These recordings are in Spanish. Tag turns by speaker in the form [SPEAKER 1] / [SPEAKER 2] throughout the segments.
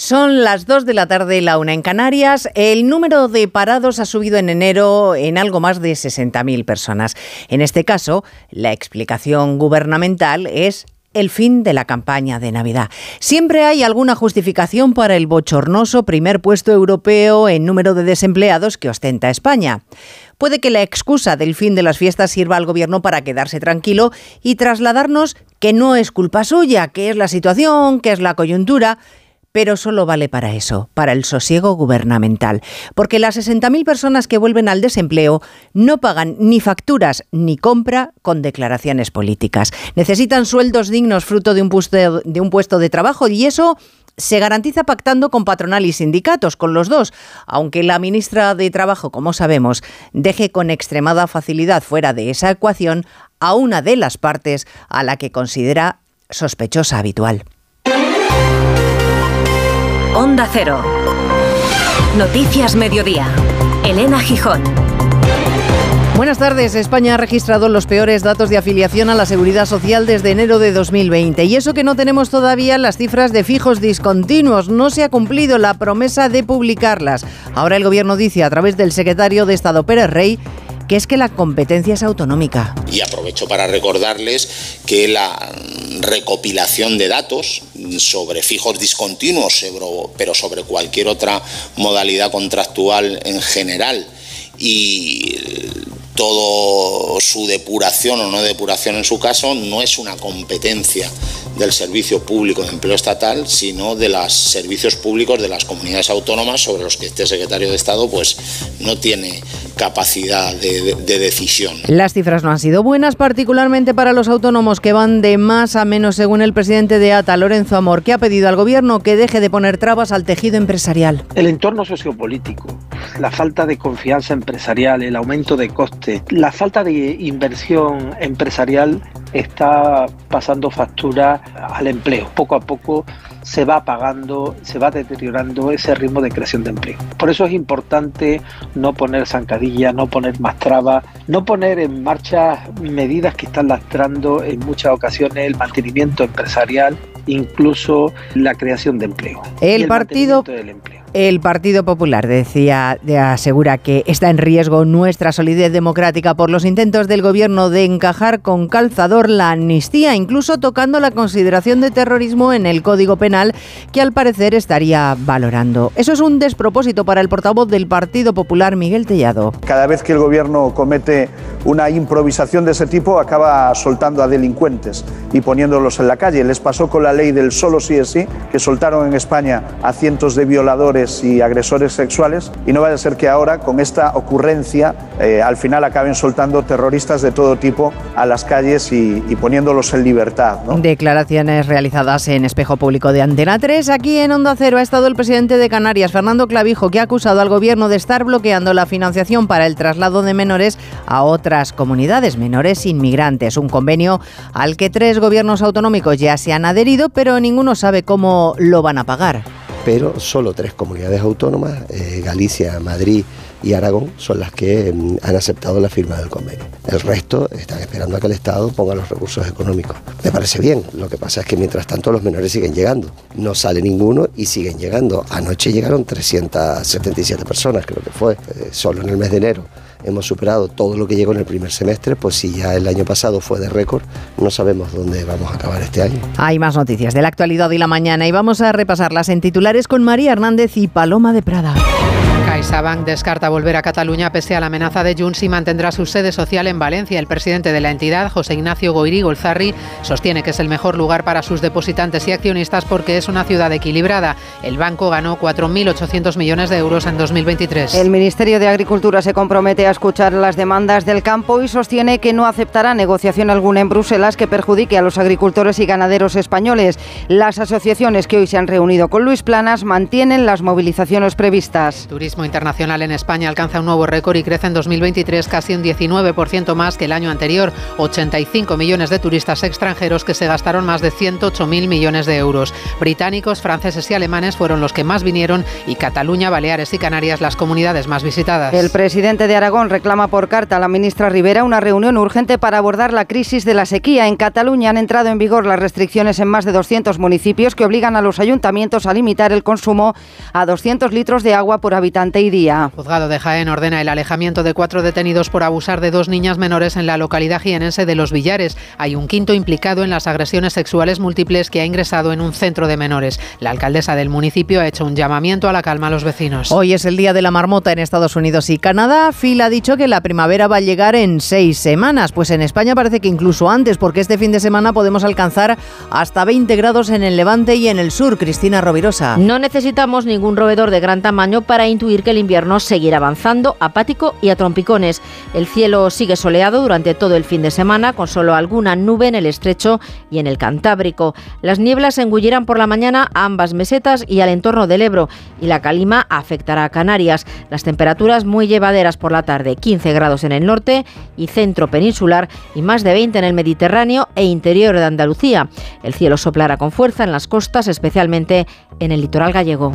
[SPEAKER 1] Son las 2 de la tarde, la una en Canarias. El número de parados ha subido en enero en algo más de 60.000 personas. En este caso, la explicación gubernamental es el fin de la campaña de Navidad. Siempre hay alguna justificación para el bochornoso primer puesto europeo en número de desempleados que ostenta España. Puede que la excusa del fin de las fiestas sirva al gobierno para quedarse tranquilo y trasladarnos que no es culpa suya, que es la situación, que es la coyuntura pero solo vale para eso, para el sosiego gubernamental, porque las 60.000 personas que vuelven al desempleo no pagan ni facturas ni compra con declaraciones políticas. Necesitan sueldos dignos fruto de un puesto de, un puesto de trabajo y eso se garantiza pactando con patronal y sindicatos, con los dos, aunque la ministra de Trabajo, como sabemos, deje con extremada facilidad fuera de esa ecuación a una de las partes a la que considera sospechosa habitual.
[SPEAKER 2] Onda Cero. Noticias Mediodía. Elena Gijón.
[SPEAKER 1] Buenas tardes. España ha registrado los peores datos de afiliación a la seguridad social desde enero de 2020. Y eso que no tenemos todavía las cifras de fijos discontinuos. No se ha cumplido la promesa de publicarlas. Ahora el Gobierno dice a través del secretario de Estado Pérez Rey que es que la competencia es autonómica.
[SPEAKER 3] Y aprovecho para recordarles que la recopilación de datos sobre fijos discontinuos, pero sobre cualquier otra modalidad contractual en general y todo su depuración o no depuración en su caso no es una competencia del Servicio Público de Empleo Estatal, sino de los servicios públicos de las comunidades autónomas sobre los que este secretario de Estado pues no tiene capacidad de, de, decisión.
[SPEAKER 1] Las cifras no han sido buenas, particularmente para los autónomos que van de más a menos, según el presidente de ATA, Lorenzo Amor, que ha pedido al gobierno que deje de poner trabas al tejido empresarial.
[SPEAKER 4] El entorno sociopolítico, la falta de confianza empresarial, el aumento de costes, la falta de inversión empresarial está pasando factura al empleo. Poco a poco se va apagando, se va deteriorando ese ritmo de creación de empleo. Por eso es importante no poner zancadilla, no poner más trabas, no poner en marcha medidas que están lastrando en muchas ocasiones el mantenimiento empresarial, incluso la creación de empleo.
[SPEAKER 1] El, partido del empleo. El Partido Popular decía, asegura que está en riesgo nuestra solidez democrática por los intentos del gobierno de encajar con calzador la amnistía, incluso tocando la consideración de terrorismo en el Código Penal, que al parecer estaría valorando. Eso es un despropósito para el portavoz del Partido Popular, Miguel Tellado.
[SPEAKER 5] Cada vez que el gobierno comete una improvisación de ese tipo, acaba soltando a delincuentes y poniéndolos en la calle. Les pasó con la ley del solo sí es sí, que soltaron en España a cientos de violadores y agresores sexuales y no vaya a ser que ahora con esta ocurrencia eh, al final acaben soltando terroristas de todo tipo a las calles y, poniéndolos en libertad.
[SPEAKER 1] Declaraciones realizadas en Espejo Público de Antena 3. Aquí en Onda Cero ha estado el presidente de Canarias, Fernando Clavijo, que ha acusado al gobierno de estar bloqueando la financiación para el traslado de menores a otras comunidades, menores inmigrantes. Un convenio al que tres gobiernos autonómicos ya se han adherido, pero ninguno sabe cómo lo van a pagar
[SPEAKER 6] pero solo tres comunidades autónomas, eh, Galicia, Madrid y Aragón, son las que mm, han aceptado la firma del convenio. El resto están esperando a que el Estado ponga los recursos económicos. Me parece bien, lo que pasa es que mientras tanto los menores siguen llegando. No sale ninguno y siguen llegando. Anoche llegaron 377 personas, creo que fue, eh, solo en el mes de enero hemos superado todo lo que llegó en el primer semestre, pues si ya el año pasado fue de récord, no sabemos dónde vamos a acabar este año.
[SPEAKER 1] Hay más noticias de la actualidad y la mañana y vamos a repasarlas en titulares con María Hernández y Paloma de Prada.
[SPEAKER 7] CaixaBank descarta volver a Cataluña pese a la amenaza de Junts y mantendrá su sede social en Valencia. El presidente de la entidad, José Ignacio Goiri Golzarri, sostiene que es el mejor lugar para sus depositantes y accionistas porque es una ciudad equilibrada. El banco ganó 4.800 millones de euros en 2023.
[SPEAKER 8] El Ministerio de Agricultura se compromete a escuchar las demandas del campo y sostiene que no aceptará negociación alguna en Bruselas que perjudique a los agricultores y ganaderos españoles. Las asociaciones que hoy se han reunido con Luis Planas mantienen las movilizaciones previstas.
[SPEAKER 7] Turismo internacional en España alcanza un nuevo récord y crece en 2023 casi un 19% más que el año anterior. 85 millones de turistas extranjeros que se gastaron más de 108.000 millones de euros. Británicos, franceses y alemanes fueron los que más vinieron y Cataluña, Baleares y Canarias las comunidades más visitadas.
[SPEAKER 8] El presidente de Aragón reclama por carta a la ministra Rivera una reunión urgente para abordar la crisis de la sequía. En Cataluña han entrado en vigor las restricciones en más de 200 municipios que obligan a los ayuntamientos a limitar el consumo a 200 litros de agua por habitante día.
[SPEAKER 7] juzgado de Jaén ordena el alejamiento de cuatro detenidos por abusar de dos niñas menores en la localidad jienense de Los Villares. Hay un quinto implicado en las agresiones sexuales múltiples que ha ingresado en un centro de menores. La alcaldesa del municipio ha hecho un llamamiento a la calma a los vecinos.
[SPEAKER 1] Hoy es el día de la marmota en Estados Unidos y Canadá. Phil ha dicho que la primavera va a llegar en seis semanas. Pues en España parece que incluso antes, porque este fin de semana podemos alcanzar hasta 20 grados en el levante y en el sur. Cristina Rovirosa.
[SPEAKER 9] No necesitamos ningún roedor de gran tamaño para intuir que el invierno seguirá avanzando, apático y a trompicones. El cielo sigue soleado durante todo el fin de semana, con solo alguna nube en el estrecho y en el Cantábrico. Las nieblas engullirán por la mañana a ambas mesetas y al entorno del Ebro, y la calima afectará a Canarias. Las temperaturas muy llevaderas por la tarde, 15 grados en el norte y centro peninsular y más de 20 en el Mediterráneo e interior de Andalucía. El cielo soplará con fuerza en las costas, especialmente en el litoral gallego.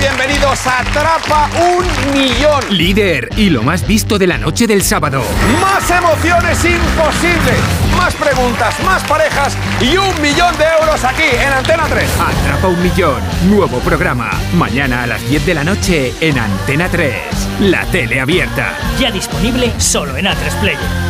[SPEAKER 10] Bienvenidos a Atrapa un Millón.
[SPEAKER 11] Líder y lo más visto de la noche del sábado.
[SPEAKER 10] Más emociones imposibles. Más preguntas, más parejas y un millón de euros aquí en Antena 3.
[SPEAKER 11] Atrapa un Millón. Nuevo programa. Mañana a las 10 de la noche en Antena 3. La tele abierta.
[SPEAKER 12] Ya disponible solo en A3 Player.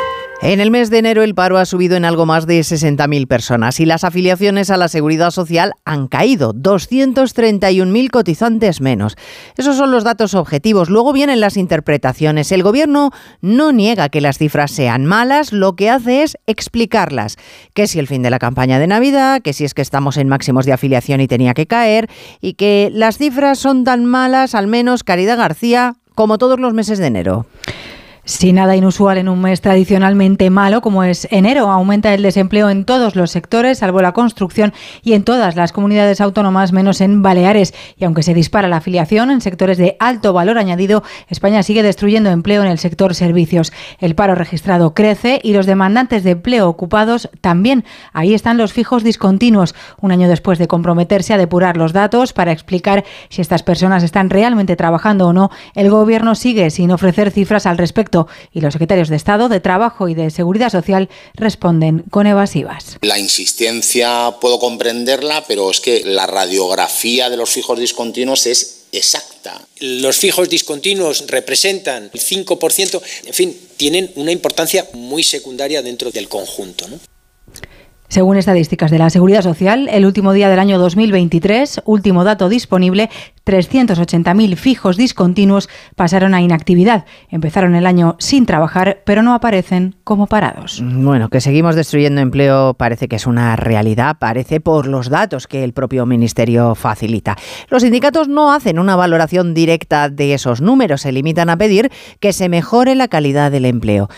[SPEAKER 1] En el mes de enero el paro ha subido en algo más de 60.000 personas y las afiliaciones a la seguridad social han caído, 231.000 cotizantes menos. Esos son los datos objetivos. Luego vienen las interpretaciones. El gobierno no niega que las cifras sean malas, lo que hace es explicarlas. Que si el fin de la campaña de Navidad, que si es que estamos en máximos de afiliación y tenía que caer, y que las cifras son tan malas, al menos Caridad García, como todos los meses de enero.
[SPEAKER 13] Sin nada inusual en un mes tradicionalmente malo como es enero, aumenta el desempleo en todos los sectores, salvo la construcción y en todas las comunidades autónomas, menos en Baleares. Y aunque se dispara la afiliación en sectores de alto valor añadido, España sigue destruyendo empleo en el sector servicios. El paro registrado crece y los demandantes de empleo ocupados también. Ahí están los fijos discontinuos, un año después de comprometerse a depurar los datos para explicar si estas personas están realmente trabajando o no. El gobierno sigue sin ofrecer cifras al respecto y los secretarios de Estado de Trabajo y de Seguridad Social responden con evasivas.
[SPEAKER 3] La insistencia puedo comprenderla, pero es que la radiografía de los fijos discontinuos es exacta.
[SPEAKER 14] Los fijos discontinuos representan el 5%, en fin, tienen una importancia muy secundaria dentro del conjunto. ¿no?
[SPEAKER 13] Según estadísticas de la Seguridad Social, el último día del año 2023, último dato disponible, 380.000 fijos discontinuos pasaron a inactividad. Empezaron el año sin trabajar, pero no aparecen como parados.
[SPEAKER 1] Bueno, que seguimos destruyendo empleo parece que es una realidad, parece por los datos que el propio Ministerio facilita. Los sindicatos no hacen una valoración directa de esos números, se limitan a pedir que se mejore la calidad del empleo.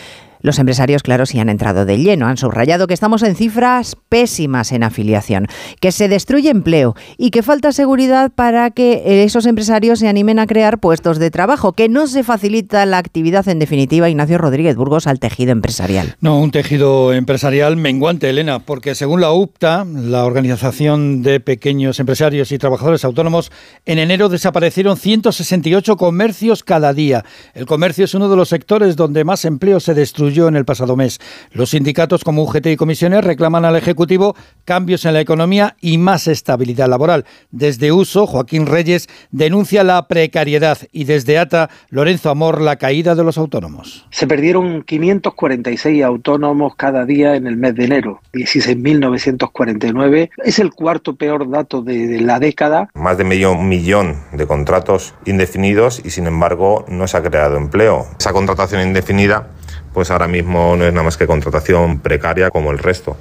[SPEAKER 1] Los empresarios, claro, sí han entrado de lleno. Han subrayado que estamos en cifras pésimas en afiliación, que se destruye empleo y que falta seguridad para que esos empresarios se animen a crear puestos de trabajo, que no se facilita la actividad, en definitiva, Ignacio Rodríguez Burgos, al tejido empresarial.
[SPEAKER 15] No, un tejido empresarial menguante, Elena, porque según la UPTA, la Organización de Pequeños Empresarios y Trabajadores Autónomos, en enero desaparecieron 168 comercios cada día. El comercio es uno de los sectores donde más empleo se destruye concluyó en el pasado mes. Los sindicatos como UGT y comisiones reclaman al Ejecutivo cambios en la economía y más estabilidad laboral. Desde Uso, Joaquín Reyes denuncia la precariedad y desde ATA, Lorenzo Amor, la caída de los autónomos.
[SPEAKER 4] Se perdieron 546 autónomos cada día en el mes de enero, 16.949. Es el cuarto peor dato de, la década.
[SPEAKER 16] Más de medio millón de contratos indefinidos y sin embargo no se ha creado empleo. Esa contratación indefinida pues ahora mismo no es nada más que contratación precaria como el resto.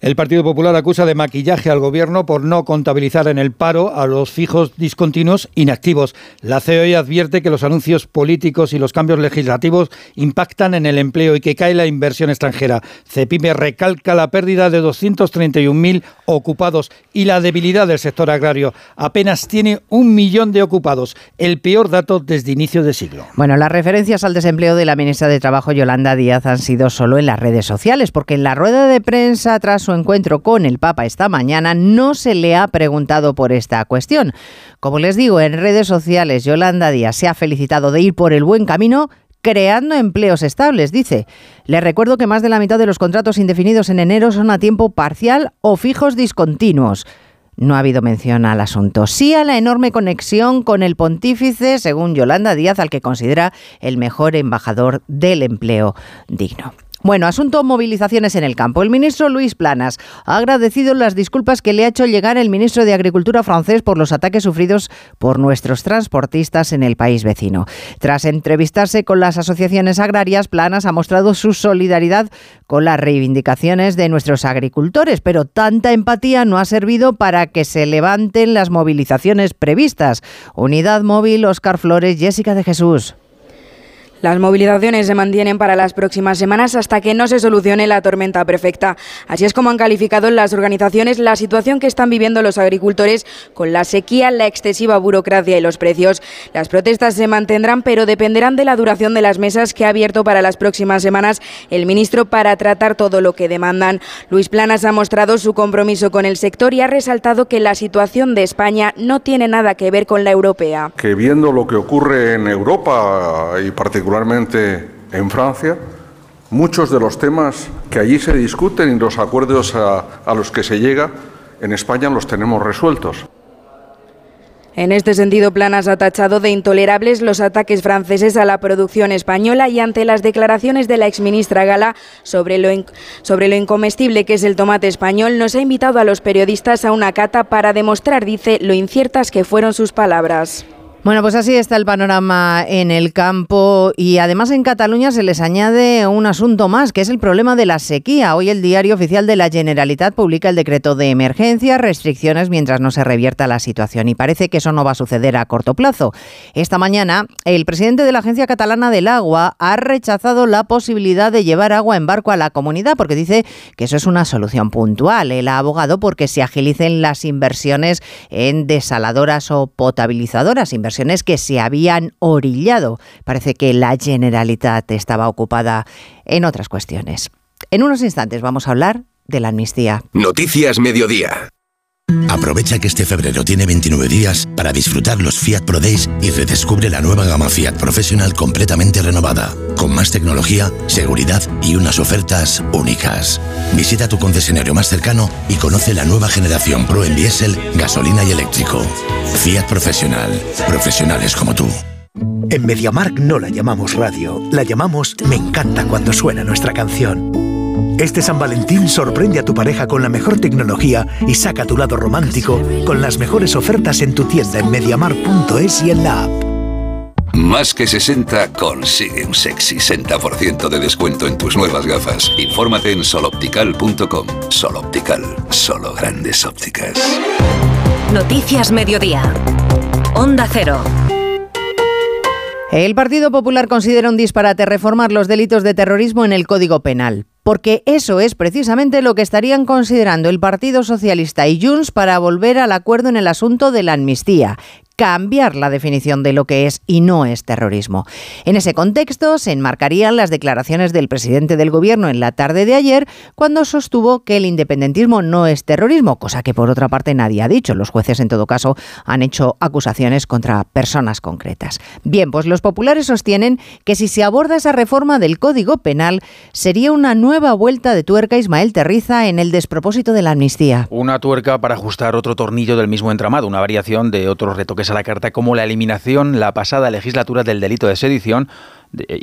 [SPEAKER 15] El Partido Popular acusa de maquillaje al gobierno por no contabilizar en el paro a los fijos discontinuos inactivos. La COE advierte que los anuncios políticos y los cambios legislativos impactan en el empleo y que cae la inversión extranjera. CEPIME recalca la pérdida de 231.000 ocupados y la debilidad del sector agrario. Apenas tiene un millón de ocupados, el peor dato desde inicio de siglo.
[SPEAKER 1] Bueno, las referencias al desempleo de la ministra de Trabajo, Yolanda Díaz, han sido solo en las redes sociales, porque en la rueda de prensa tras su encuentro con el Papa esta mañana, no se le ha preguntado por esta cuestión. Como les digo, en redes sociales, Yolanda Díaz se ha felicitado de ir por el buen camino creando empleos estables, dice. Le recuerdo que más de la mitad de los contratos indefinidos en enero son a tiempo parcial o fijos discontinuos. No ha habido mención al asunto. Sí a la enorme conexión con el pontífice, según Yolanda Díaz, al que considera el mejor embajador del empleo digno. Bueno, asunto movilizaciones en el campo. El ministro Luis Planas ha agradecido las disculpas que le ha hecho llegar el ministro de Agricultura francés por los ataques sufridos por nuestros transportistas en el país vecino. Tras entrevistarse con las asociaciones agrarias, Planas ha mostrado su solidaridad con las reivindicaciones de nuestros agricultores, pero tanta empatía no ha servido para que se levanten las movilizaciones previstas. Unidad Móvil, Oscar Flores, Jessica de Jesús.
[SPEAKER 17] Las movilizaciones se mantienen para las próximas semanas hasta que no se solucione la tormenta perfecta. Así es como han calificado las organizaciones la situación que están viviendo los agricultores con la sequía, la excesiva burocracia y los precios. Las protestas se mantendrán, pero dependerán de la duración de las mesas que ha abierto para las próximas semanas el ministro para tratar todo lo que demandan. Luis Planas ha mostrado su compromiso con el sector y ha resaltado que la situación de España no tiene nada que ver con la europea.
[SPEAKER 18] Que viendo lo que ocurre en Europa y particularmente particularmente en Francia, muchos de los temas que allí se discuten y los acuerdos a, los que se llega, en España los tenemos resueltos.
[SPEAKER 17] En este sentido, Planas ha tachado de intolerables los ataques franceses a la producción española y ante las declaraciones de la exministra Gala sobre lo, sobre lo incomestible que es el tomate español, nos ha invitado a los periodistas a una cata para demostrar, dice, lo inciertas que fueron sus palabras.
[SPEAKER 1] Bueno, pues así está el panorama en el campo y además en Cataluña se les añade un asunto más, que es el problema de la sequía. Hoy el diario oficial de la Generalitat publica el decreto de emergencia, restricciones mientras no se revierta la situación y parece que eso no va a suceder a corto plazo. Esta mañana el presidente de la Agencia Catalana del Agua ha rechazado la posibilidad de llevar agua en barco a la comunidad porque dice que eso es una solución puntual. Él ha abogado porque se agilicen las inversiones en desaladoras o potabilizadoras, que se habían orillado. Parece que la Generalitat estaba ocupada en otras cuestiones. En unos instantes vamos a hablar de la amnistía.
[SPEAKER 19] Noticias Mediodía. Aprovecha que este febrero tiene 29 días para disfrutar los Fiat Pro Days y redescubre la nueva gama Fiat Professional completamente renovada, con más tecnología, seguridad y unas ofertas únicas. Visita tu concesionario más cercano y conoce la nueva generación Pro en diésel, gasolina y eléctrico. Fiat Professional, profesionales como tú.
[SPEAKER 20] En MediaMark no la llamamos radio, la llamamos Me encanta cuando suena nuestra canción. Este San Valentín sorprende a tu pareja con la mejor tecnología y saca tu lado romántico con las mejores ofertas en tu tienda en mediamar.es y en la app.
[SPEAKER 19] Más que 60 consigue un sexy 60% de descuento en tus nuevas gafas. Infórmate en soloptical.com. Soloptical, solo grandes ópticas.
[SPEAKER 2] Noticias Mediodía. Onda Cero.
[SPEAKER 1] El Partido Popular considera un disparate reformar los delitos de terrorismo en el Código Penal porque eso es precisamente lo que estarían considerando el Partido Socialista y Junts para volver al acuerdo en el asunto de la amnistía. Cambiar la definición de lo que es y no es terrorismo. En ese contexto se enmarcarían las declaraciones del presidente del gobierno en la tarde de ayer cuando sostuvo que el independentismo no es terrorismo, cosa que por otra parte nadie ha dicho. Los jueces en todo caso han hecho acusaciones contra personas concretas. Bien, pues los populares sostienen que si se aborda esa reforma del Código Penal sería una nueva vuelta de tuerca Ismael Terriza en el despropósito de la amnistía.
[SPEAKER 21] Una tuerca para ajustar otro tornillo del mismo entramado, una variación de otros retoques a la carta como la eliminación la pasada legislatura del delito de sedición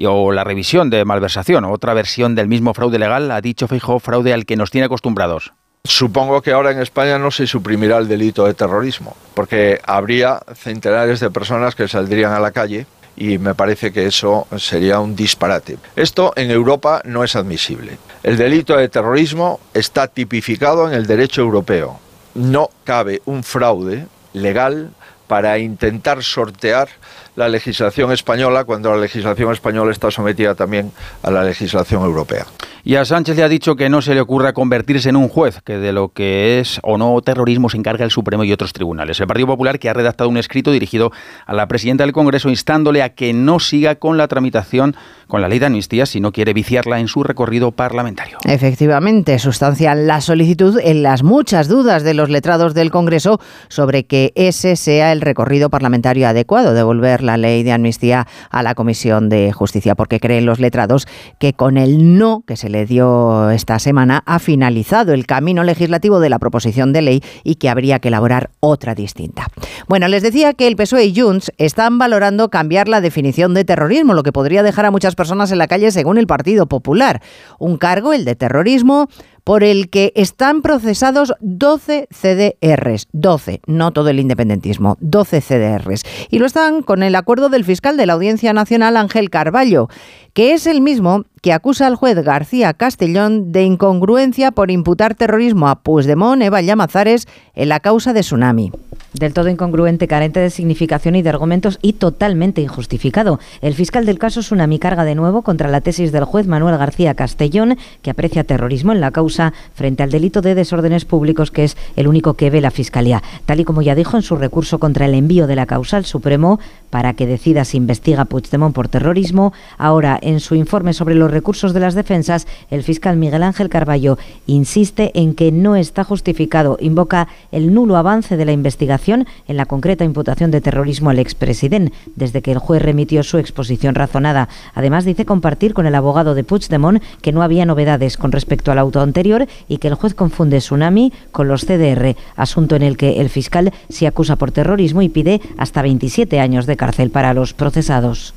[SPEAKER 21] o la revisión de malversación, otra versión del mismo fraude legal, ha dicho Feijóo, fraude al que nos tiene acostumbrados.
[SPEAKER 22] Supongo que ahora en España no se suprimirá el delito de terrorismo, porque habría centenares de personas que saldrían a la calle y me parece que eso sería un disparate. Esto en Europa no es admisible. El delito de terrorismo está tipificado en el derecho europeo. No cabe un fraude legal para intentar sortear la legislación española cuando la legislación española está sometida también a la legislación europea.
[SPEAKER 21] Y a Sánchez le ha dicho que no se le ocurra convertirse en un juez, que de lo que es o no terrorismo se encarga el Supremo y otros tribunales. El Partido Popular que ha redactado un escrito dirigido a la presidenta del Congreso instándole a que no siga con la tramitación con la ley de amnistía si no quiere viciarla en su recorrido parlamentario.
[SPEAKER 1] Efectivamente, sustancian la solicitud en las muchas dudas de los letrados del Congreso sobre que ese sea el recorrido parlamentario adecuado, devolver la ley de amnistía a la Comisión de Justicia, porque creen los letrados que con el no que se le dio esta semana ha finalizado el camino legislativo de la proposición de ley y que habría que elaborar otra distinta. Bueno, les decía que el PSOE y Junts están valorando cambiar la definición de terrorismo, lo que podría dejar a muchas personas en la calle según el Partido Popular. Un cargo, el de terrorismo, por el que están procesados 12 CDRs, 12, no todo el independentismo, 12 CDRs. Y lo están con el acuerdo del fiscal de la Audiencia Nacional, Ángel Carballo, que es el mismo que acusa al juez García Castellón de incongruencia por imputar terrorismo a Puigdemont, Eva Llamazares en la causa de Tsunami.
[SPEAKER 23] Del todo incongruente, carente de significación y de argumentos y totalmente injustificado. El fiscal del caso Tsunami carga de nuevo contra la tesis del juez Manuel García Castellón, que aprecia terrorismo en la causa frente al delito de desórdenes públicos, que es el único que ve la Fiscalía. Tal y como ya dijo en su recurso contra el envío de la causa al Supremo para que decida si investiga Puigdemont por terrorismo, ahora en su informe sobre los recursos de las defensas, el fiscal Miguel Ángel Carballo insiste en que no está justificado, invoca el nulo avance de la investigación en la concreta imputación de terrorismo al expresidente, desde que el juez remitió su exposición razonada. Además, dice compartir con el abogado de Puigdemont que no había novedades con respecto al auto anterior y que el juez confunde Tsunami con los CDR, asunto en el que el fiscal se acusa por terrorismo y pide hasta 27 años de cárcel para los procesados.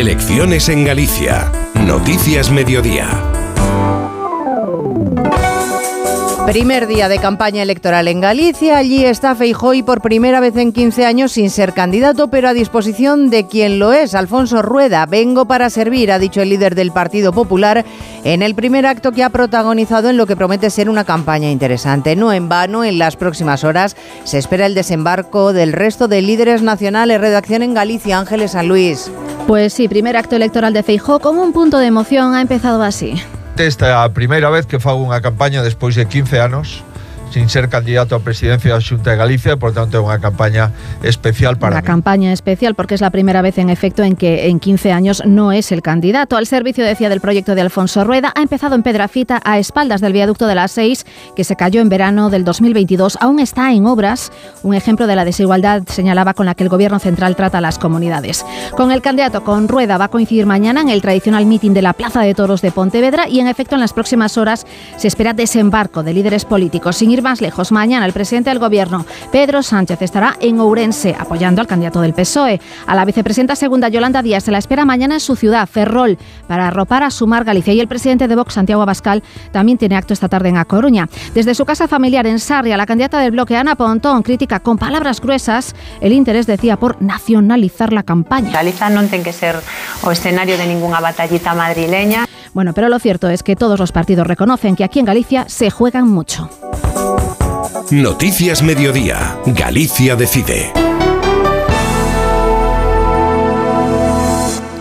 [SPEAKER 19] Elecciones en Galicia. Noticias Mediodía.
[SPEAKER 1] Primer día de campaña electoral en Galicia. Allí está Feijóo y por primera vez en 15 años sin ser candidato, pero a disposición de quien lo es, Alfonso Rueda. Vengo para servir, ha dicho el líder del Partido Popular en el primer acto que ha protagonizado en lo que promete ser una campaña interesante. No en vano, en las próximas horas se espera el desembarco del resto de líderes nacionales. Redacción en Galicia, Ángeles San Luis.
[SPEAKER 24] Pues sí, primer acto electoral de Feijóo como un punto de emoción ha empezado así.
[SPEAKER 25] Esta é a primeira vez que fago unha campaña despois de 15 anos sin ser candidato a presidencia da Xunta de Galicia, por tanto é unha campaña especial para
[SPEAKER 24] Una
[SPEAKER 25] mí.
[SPEAKER 24] campaña especial porque es la primera vez en efecto en que en 15 años no es el candidato. Al servicio, decía, del proyecto de Alfonso Rueda, ha empezado en Pedrafita a espaldas del viaducto de las 6 que se cayó en verano del 2022. Aún está en obras, un ejemplo de la desigualdad señalaba con la que el gobierno central trata a las comunidades. Con el candidato, con Rueda, va a coincidir mañana en el tradicional mitin de la Plaza de Toros de Pontevedra y en efecto en las próximas horas se espera desembarco de líderes políticos. Sin ir más lejos, mañana el presidente del gobierno, Pedro Sánchez, estará en Ourense apoyando al candidato del PSOE. A la vicepresidenta segunda, Yolanda Díaz, se la espera mañana en su ciudad, Ferrol, para arropar a Sumar Galicia. Y el presidente de Vox, Santiago Abascal, también tiene acto esta tarde en A Coruña. Desde su casa familiar en Sarria, la candidata del bloque, Ana Pontón, critica con palabras gruesas el interés, decía, por nacionalizar la campaña.
[SPEAKER 26] Galiza non ten que ser o escenario de ningunha batallita madrileña.
[SPEAKER 24] Bueno, pero lo cierto es que todos los partidos reconocen que aquí en Galicia se juegan mucho.
[SPEAKER 19] Noticias Mediodía. Galicia decide.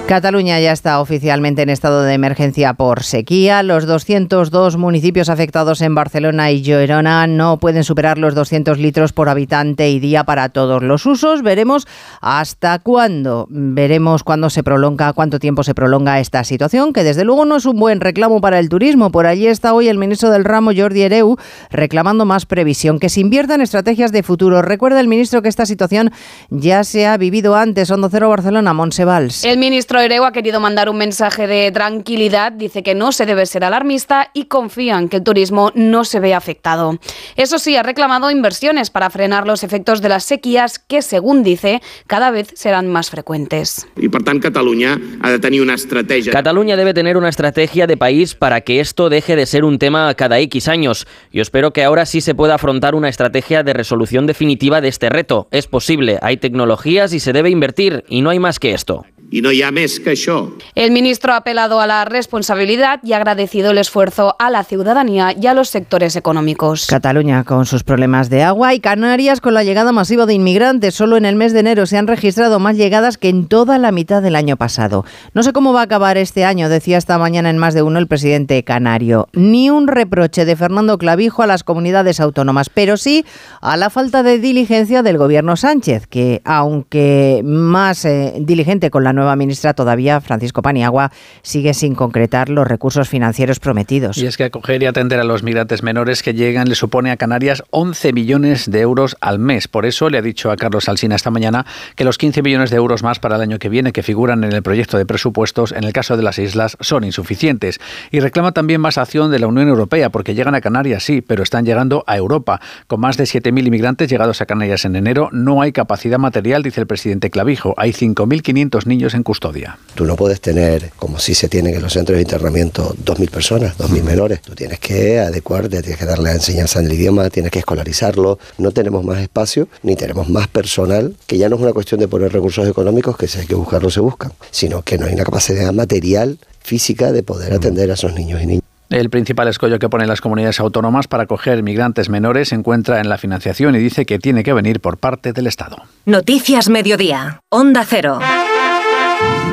[SPEAKER 1] Cataluña ya está oficialmente en estado de emergencia por sequía. Los 202 municipios afectados en Barcelona y Llorona no pueden superar los 200 litros por habitante y día para todos los usos. Veremos hasta cuándo. Veremos cuándo se prolonga, cuánto tiempo se prolonga esta situación, que desde luego no es un buen reclamo para el turismo. Por allí está hoy el ministro del ramo, Jordi Ereu, reclamando más previsión, que se invierta en estrategias de futuro. Recuerda el ministro que esta situación ya se ha vivido antes. Hondo Cero Barcelona, Monsevals.
[SPEAKER 27] El ministro Ereu ha querido mandar un mensaje de tranquilidad, dice que no se debe ser alarmista y confía en que el turismo no se vea afectado. Eso sí, ha reclamado inversiones para frenar los efectos de las sequías que, según dice, cada vez serán más frecuentes.
[SPEAKER 28] Y por tanto, Cataluña ha de tener una estrategia.
[SPEAKER 2] Cataluña debe tener una estrategia de país para que esto deje de ser un tema cada X años. Yo espero que ahora sí se pueda afrontar una estrategia de resolución definitiva de este reto. Es posible, hay tecnologías y se debe invertir, y no hay más que esto.
[SPEAKER 28] Y no més que això.
[SPEAKER 27] El ministro ha apelado a la responsabilidad y ha agradecido el esfuerzo a la ciudadanía y a los sectores económicos.
[SPEAKER 1] Cataluña con sus problemas de agua y Canarias con la llegada masiva de inmigrantes. Solo en el mes de enero se han registrado más llegadas que en toda la mitad del año pasado. No sé cómo va a acabar este año, decía esta mañana en más de uno el presidente canario. Ni un reproche de Fernando Clavijo a las comunidades autónomas, pero sí a la falta de diligencia del gobierno Sánchez, que aunque más eh, diligente con la nueva ministra, todavía Francisco Paniagua sigue sin concretar los recursos financieros prometidos.
[SPEAKER 21] Y es que acoger y atender a los migrantes menores que llegan le supone a Canarias 11 millones de euros al mes. Por eso le ha dicho a Carlos Alsina esta mañana que los 15 millones de euros más para el año que viene que figuran en el proyecto de presupuestos en el caso de las islas son insuficientes. Y reclama también más acción de la Unión Europea porque llegan a Canarias, sí, pero están llegando a Europa. Con más de 7.000 inmigrantes llegados a Canarias en enero, no hay capacidad material, dice el presidente Clavijo. Hay 5.500 niños en custodia.
[SPEAKER 6] Tú no puedes tener, como si se tienen en los centros de internamiento, 2.000 personas, 2.000 menores. Tú tienes que adecuarte, tienes que darle la enseñanza en el idioma, tienes que escolarizarlo. No tenemos más espacio ni tenemos más personal, que ya no es una cuestión de poner recursos económicos, que si hay que buscarlos se buscan, sino que no hay una capacidad material, física, de poder atender a esos niños y niñas.
[SPEAKER 21] El principal escollo que ponen las comunidades autónomas para acoger migrantes menores se encuentra en la financiación y dice que tiene que venir por parte del Estado.
[SPEAKER 29] Noticias Mediodía. Onda Cero.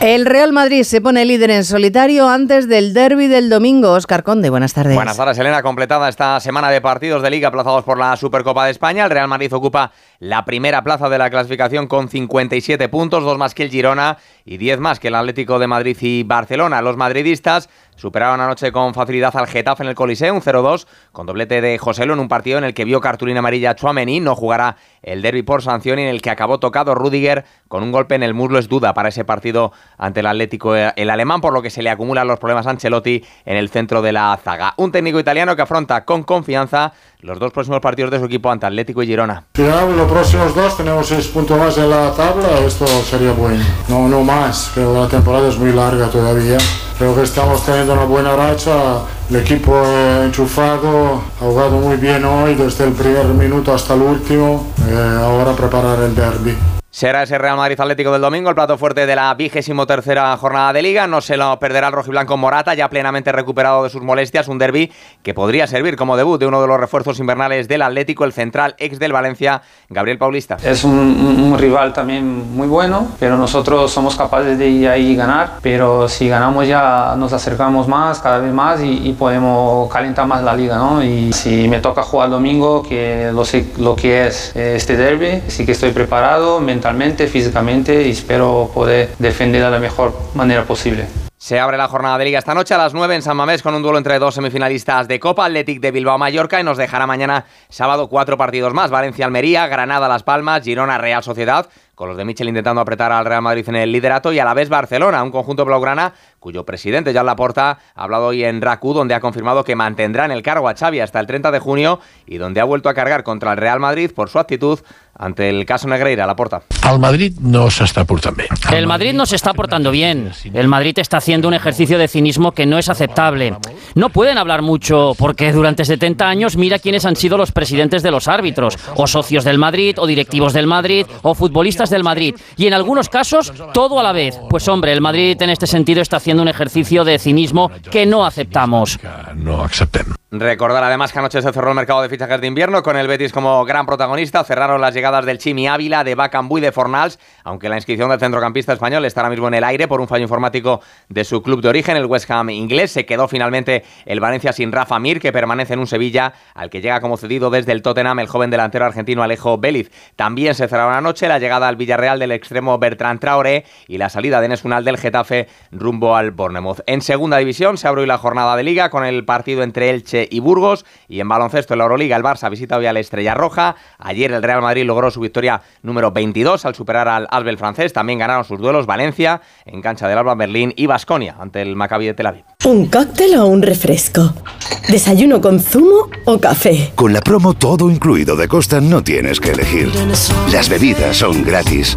[SPEAKER 1] El Real Madrid se pone líder en solitario antes del derby del domingo. Oscar Conde, buenas tardes.
[SPEAKER 30] Buenas tardes, Elena. Completada esta semana de partidos de Liga aplazados por la Supercopa de España. El Real Madrid ocupa la primera plaza de la clasificación con 57 puntos, dos más que el Girona y 10 más que el Atlético de Madrid y Barcelona. Los madridistas superaron anoche con facilidad al Getafe en el Coliseo, un 0-2, con doblete de Joselo en un partido en el que vio cartulina amarilla Chuamení. No jugará el derby por sanción y en el que acabó tocado Rudiger con un golpe en el muslo. Es duda para ese partido ante el Atlético el alemán, por lo que se le acumulan los problemas a Ancelotti en el centro de la zaga. Un técnico italiano que afronta con confianza los dos próximos partidos de su equipo ante Atlético y Girona.
[SPEAKER 31] Los próximos dos tenemos seis puntos más en la tabla, esto sería bueno. No, no más, creo que la temporada es muy larga todavía. Creo que estamos teniendo una buena racha, el equipo enchufado, ha jugado muy bien hoy desde el primer minuto hasta el último, eh, ahora preparar el derby.
[SPEAKER 30] Será ese Real Madrid Atlético del domingo, el plato fuerte de la vigésimo tercera jornada de Liga. No se lo perderá el rojiblanco Morata, ya plenamente recuperado de sus molestias. Un derby que podría servir como debut de uno de los refuerzos invernales del Atlético, el central ex del Valencia, Gabriel Paulista.
[SPEAKER 32] Es un, un rival también muy bueno, pero nosotros somos capaces de ir ahí y ganar. Pero si ganamos ya nos acercamos más, cada vez más y, y podemos calentar más la liga. ¿no? Y si me toca jugar domingo, que lo sé lo que es este derby, sí que estoy preparado mentalmente físicamente y espero poder defender de la mejor manera posible.
[SPEAKER 30] Se abre la jornada de liga esta noche a las 9 en San Mamés con un duelo entre dos semifinalistas de Copa, Athletic de Bilbao-Mallorca y nos dejará mañana sábado cuatro partidos más, Valencia-Almería, Granada-Las Palmas, Girona-Real Sociedad, con los de Michel intentando apretar al Real Madrid en el liderato y a la vez Barcelona, un conjunto blaugrana cuyo presidente Jan Laporta ha hablado hoy en RACU, donde ha confirmado que mantendrá en el cargo a Xavi hasta el 30 de junio y donde ha vuelto a cargar contra el Real Madrid por su actitud ante el caso Negreira, Laporta.
[SPEAKER 33] Al Madrid no se está portando bien.
[SPEAKER 34] El Madrid no se está portando bien. El Madrid está haciendo un ejercicio de cinismo que no es aceptable. No pueden hablar mucho porque durante 70 años mira quiénes han sido los presidentes de los árbitros, o socios del Madrid, o directivos del Madrid, o futbolistas del Madrid. Y en algunos casos, todo a la vez. Pues hombre, el Madrid en este sentido está haciendo un ejercicio de cinismo que no aceptamos.
[SPEAKER 33] No acepten.
[SPEAKER 30] Recordar además que anoche se cerró el mercado de fichajes de invierno con el Betis como gran protagonista. Cerraron las llegadas del Chimi Ávila, de Bacambú y de Fornals, aunque la inscripción del centrocampista español está ahora mismo en el aire por un fallo informático de su club de origen, el West Ham inglés. Se quedó finalmente el Valencia sin Rafa Mir, que permanece en un Sevilla al que llega como cedido desde el Tottenham el joven delantero argentino Alejo Béliz. También se cerraron anoche la llegada al Villarreal del extremo Bertrand Traoré y la salida de Nesunal del Getafe rumbo al Bournemouth. En segunda división se abrió la jornada de liga con el partido entre Elche y Burgos. Y en baloncesto en la Euroliga, el Barça visita hoy a la Estrella Roja. Ayer el Real Madrid logró su victoria número 22 al superar al Asbel francés. También ganaron sus duelos Valencia en cancha del Alba Berlín y Basconia ante el Maccabi de Tel Aviv.
[SPEAKER 35] ¿Un cóctel o un refresco? ¿Desayuno con zumo o café?
[SPEAKER 19] Con la promo todo incluido de Costa no tienes que elegir. Las bebidas son gratis.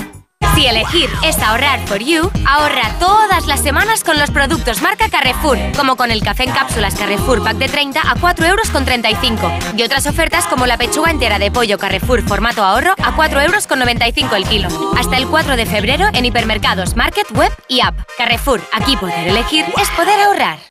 [SPEAKER 36] Si elegir es ahorrar for you, ahorra todas las semanas con los productos marca Carrefour, como con el café en cápsulas Carrefour Pack de 30 a 4 euros con 35 y otras ofertas como la pechuga entera de pollo Carrefour formato ahorro a 4 euros con 95 el kilo. Hasta el 4 de febrero en hipermercados, market, web y app. Carrefour, aquí poder elegir es poder ahorrar.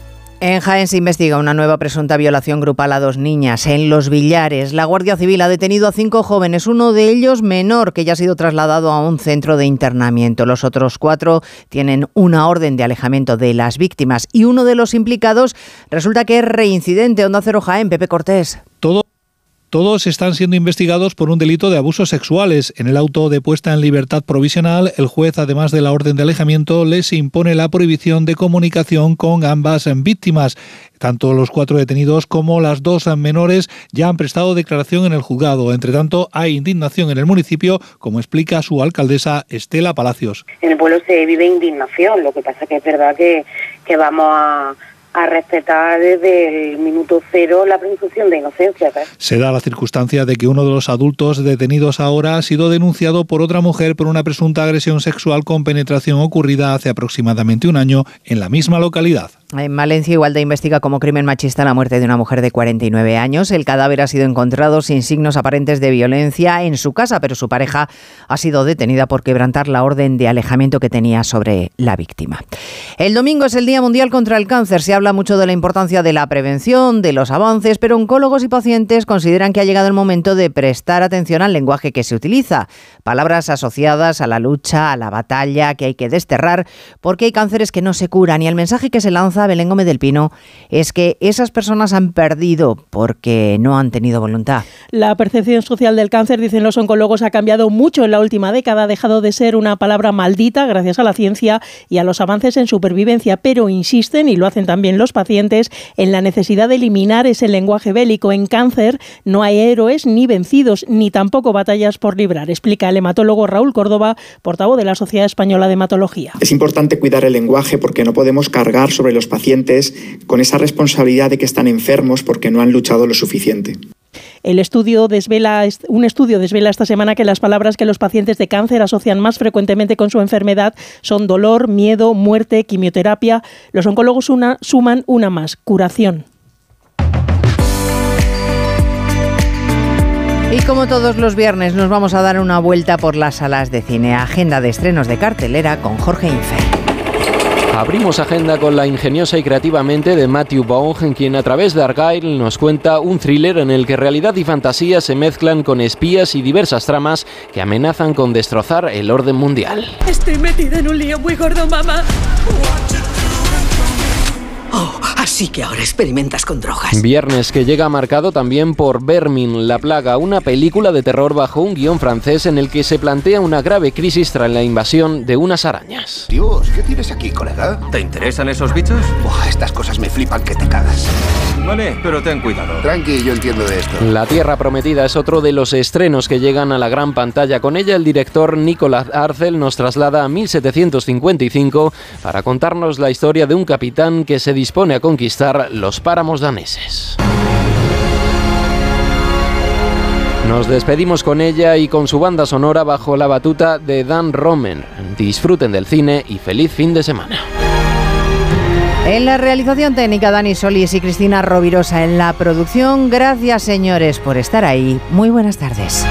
[SPEAKER 1] En Jaén se investiga una nueva presunta violación grupal a dos niñas en Los Villares. La Guardia Civil ha detenido a cinco jóvenes, uno de ellos menor, que ya ha sido trasladado a un centro de internamiento. Los otros cuatro tienen una orden de alejamiento de las víctimas y uno de los implicados resulta que es reincidente. Onda Cero Jaén, Pepe Cortés.
[SPEAKER 37] Todo todos están siendo investigados por un delito de abusos sexuales. En el auto de puesta en libertad provisional, el juez, además de la orden de alejamiento, les impone la prohibición de comunicación con ambas víctimas. Tanto los cuatro detenidos como las dos menores ya han prestado declaración en el juzgado. Entre tanto, hay indignación en el municipio, como explica su alcaldesa Estela Palacios.
[SPEAKER 38] En el pueblo se vive indignación, lo que pasa que es verdad que, que vamos a a respetar desde el minuto cero la presunción de inocencia.
[SPEAKER 37] Se da la circunstancia de que uno de los adultos detenidos ahora ha sido denunciado por otra mujer por una presunta agresión sexual con penetración ocurrida hace aproximadamente un año en la misma localidad.
[SPEAKER 1] En Valencia, Igualdad investiga como crimen machista la muerte de una mujer de 49 años. El cadáver ha sido encontrado sin signos aparentes de violencia en su casa, pero su pareja ha sido detenida por quebrantar la orden de alejamiento que tenía sobre la víctima. El domingo es el Día Mundial contra el Cáncer. Se habla mucho de la importancia de la prevención, de los avances, pero oncólogos y pacientes consideran que ha llegado el momento de prestar atención al lenguaje que se utiliza. Palabras asociadas a la lucha, a la batalla, que hay que desterrar, porque hay cánceres que no se curan y el mensaje que se lanza Belén Gómez del Pino es que esas personas han perdido porque no han tenido voluntad.
[SPEAKER 39] La percepción social del cáncer, dicen los oncólogos, ha cambiado mucho en la última década, ha dejado de ser una palabra maldita gracias a la ciencia y a los avances en supervivencia, pero insisten, y lo hacen también los pacientes, en la necesidad de eliminar ese lenguaje bélico. En cáncer no hay héroes ni vencidos, ni tampoco batallas por librar, explica el hematólogo Raúl Córdoba, portavoz de la Sociedad Española de Hematología.
[SPEAKER 40] Es importante cuidar el lenguaje porque no podemos cargar sobre los pacientes con esa responsabilidad de que están enfermos porque no han luchado lo suficiente.
[SPEAKER 39] El estudio desvela, un estudio desvela esta semana que las palabras que los pacientes de cáncer asocian más frecuentemente con su enfermedad son dolor, miedo, muerte, quimioterapia. Los oncólogos una, suman una más, curación.
[SPEAKER 1] Y como todos los viernes nos vamos a dar una vuelta por las salas de cine. Agenda de estrenos de cartelera con Jorge Infer.
[SPEAKER 32] Abrimos agenda con la ingeniosa y creativamente de Matthew Vaughn, quien a través de Argyle nos cuenta un thriller en el que realidad y fantasía se mezclan con espías y diversas tramas que amenazan con destrozar el orden mundial.
[SPEAKER 41] Estoy metida en un lío muy gordo, mamá. Oh, así que ahora experimentas con drogas.
[SPEAKER 32] Viernes que llega marcado también por Vermin, la plaga, una película de terror bajo un guion francés en el que se plantea una grave crisis tras la invasión de unas arañas.
[SPEAKER 42] Dios, ¿qué tienes aquí, colega?
[SPEAKER 43] ¿Te interesan esos bichos?
[SPEAKER 42] Buah, estas cosas me flipan que te cagas.
[SPEAKER 43] Vale, pero ten cuidado.
[SPEAKER 42] Tranqui, yo entiendo de esto.
[SPEAKER 32] La Tierra Prometida es otro de los estrenos que llegan a la gran pantalla. Con ella el director Nicolas Arcel nos traslada a 1755 para contarnos la historia de un capitán que se dispone a conquistar los páramos daneses. Nos despedimos con ella y con su banda sonora bajo la batuta de Dan Romer. Disfruten del cine y feliz fin de semana.
[SPEAKER 1] En la realización técnica Dani Solís y Cristina Rovirosa en la producción. Gracias señores por estar ahí. Muy buenas tardes.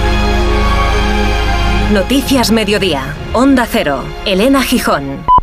[SPEAKER 2] Noticias Mediodía. Onda Cero. Elena Gijón.